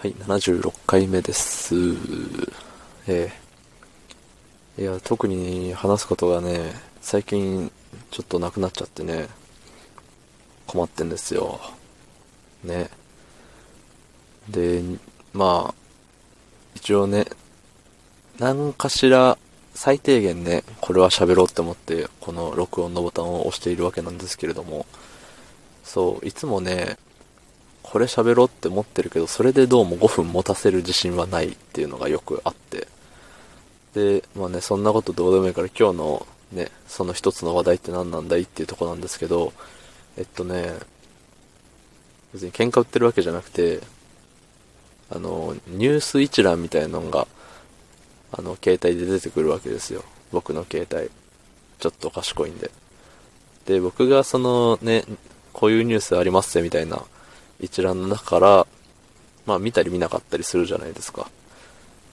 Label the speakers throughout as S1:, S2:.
S1: はい、76回目です。ええいや、特に話すことがね、最近ちょっとなくなっちゃってね、困ってんですよ。ね。で、まあ、一応ね、何かしら最低限ね、これは喋ろうって思って、この録音のボタンを押しているわけなんですけれども、そう、いつもね、これ喋ろうって思ってるけど、それでどうも5分持たせる自信はないっていうのがよくあって。で、まあね、そんなことどうでもいいから今日のね、その一つの話題って何なんだいっていうとこなんですけど、えっとね、別に喧嘩売ってるわけじゃなくて、あの、ニュース一覧みたいなのが、あの、携帯で出てくるわけですよ。僕の携帯。ちょっと賢いんで。で、僕がそのね、こういうニュースありますぜみたいな一覧の中から、まあ見たり見なかったりするじゃないですか。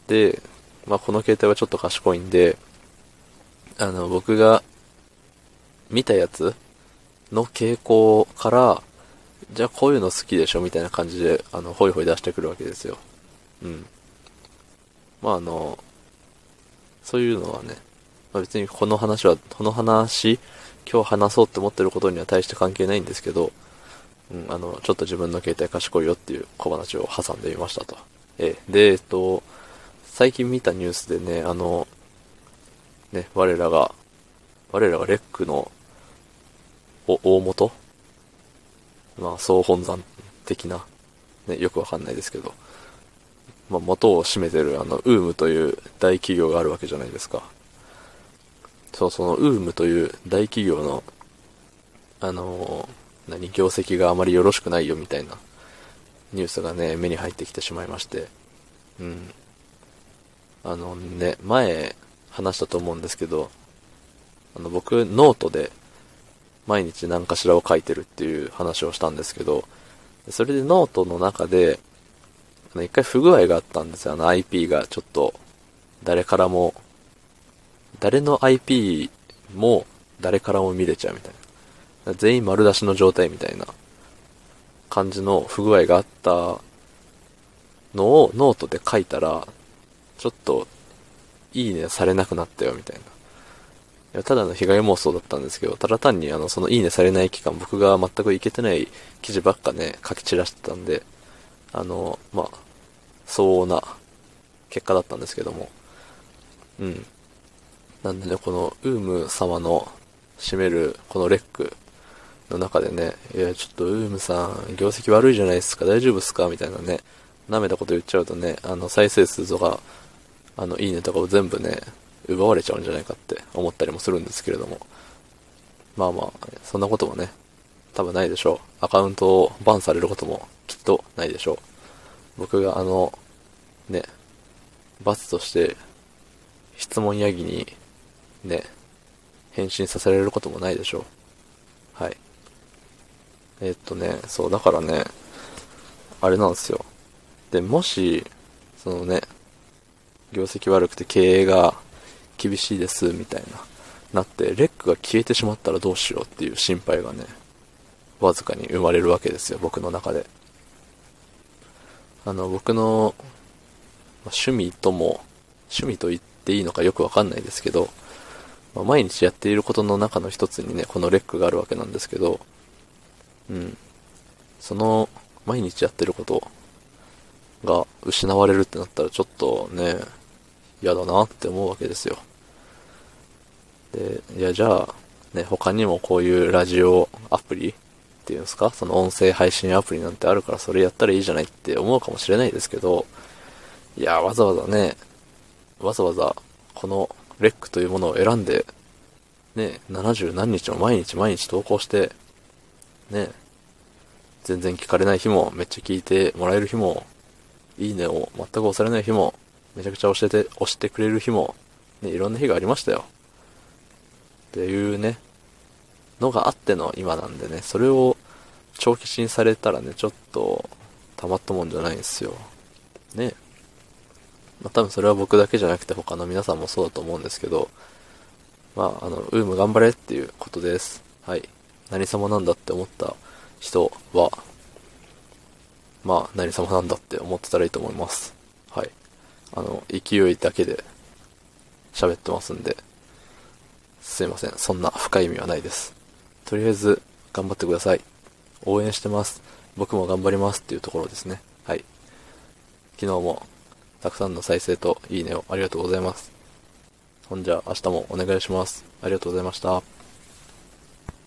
S1: で、まあこの携帯はちょっと賢いんで、あの、僕が見たやつの傾向から、じゃあこういうの好きでしょみたいな感じで、あの、ホイホイ出してくるわけですよ。うん。まああの、そういうのはね、まあ、別にこの話は、この話、今日話そうって思ってることには大して関係ないんですけど、うん、あの、ちょっと自分の携帯賢いよっていう小話を挟んでみましたと。ええ、で、えっと、最近見たニュースでね、あの、ね、我らが、我らがレックの、お、大元？まあ、総本山的な、ね、よくわかんないですけど、まあ、元を占めてる、あの、 UUUMという大企業があるわけじゃないですか。そう、その UUUMという大企業の、あのー何、業績があまりよろしくないよみたいなニュースがね、目に入ってきてしまいまして、うん。あのね、前話したと思うんですけど、あの僕、ノートで毎日何かしらを書いてるっていう話をしたんですけど、それでノートの中で、あの一回不具合があったんですよ。あの IP がちょっと、誰からも、誰の IP も誰からも見れちゃうみたいな。全員丸出しの状態みたいな感じの不具合があったのをノートで書いたら、ちょっと、いいねされなくなったよみたいな。いやただの被害妄想だったんですけど、ただ単にあの、そのいいねされない期間、僕が全くいけてない記事ばっかね、書き散らしてたんで、あの、まあ、相応な結果だったんですけども。うん。なんでね、この、ウーム様の占める、このレックの中でね、いや、ちょっとウームさん、業績悪いじゃないですか、大丈夫っすか？みたいなね、舐めたこと言っちゃうとね、あの、再生数とか、あの、いいねとかを全部ね、奪われちゃうんじゃないかって思ったりもするんですけれども。まあまあ、そんなこともね、多分ないでしょう。アカウントをバンされることもきっとないでしょう。僕があの、ね、罰として、質問ヤギに、ね、返信させられることもないでしょう。はい。えっとね、そう、だからね、あれなんですよ。で、もし、そのね、業績悪くて経営が厳しいです、みたいな、なって、レックが消えてしまったらどうしようっていう心配がね、わずかに生まれるわけですよ、僕の中で。あの、僕の、趣味とも、趣味と言っていいのかよくわかんないですけど、まあ毎日やっていることの中の一つにね、このレックがあるわけなんですけど、うん。その、毎日やってることが失われるってなったらちょっとね、嫌だなって思うわけですよ。で、いや、じゃあ、ね、他にもこういうラジオアプリっていうんですか？その音声配信アプリなんてあるからそれやったらいいじゃないって思うかもしれないですけど、いや、わざわざね、わざわざこのレックというものを選んで、ね、70何日も毎日毎日投稿して、ね、全然聞かれない日も、めっちゃ聞いてもらえる日も、いいねを全く押されない日も、めちゃくちゃ押して、押してくれる日も、ね、いろんな日がありましたよ。っていうね、のがあっての今なんでね、それを長期審されたらね、ちょっと、たまったもんじゃないんですよ。ね。まあ、多分それは僕だけじゃなくて他の皆さんもそうだと思うんですけど、まあ、あの、ウーム頑張れっていうことです。はい。何様なんだって思った人は、まあ、何様なんだって思ってたらいいと思います。はい。あの、勢いだけで喋ってますんで、すいません。そんな深い意味はないです。とりあえず、頑張ってください。応援してます。僕も頑張りますっていうところですね。はい。昨日も、たくさんの再生といいねをありがとうございます。ほんじゃ、明日もお願いします。ありがとうございました。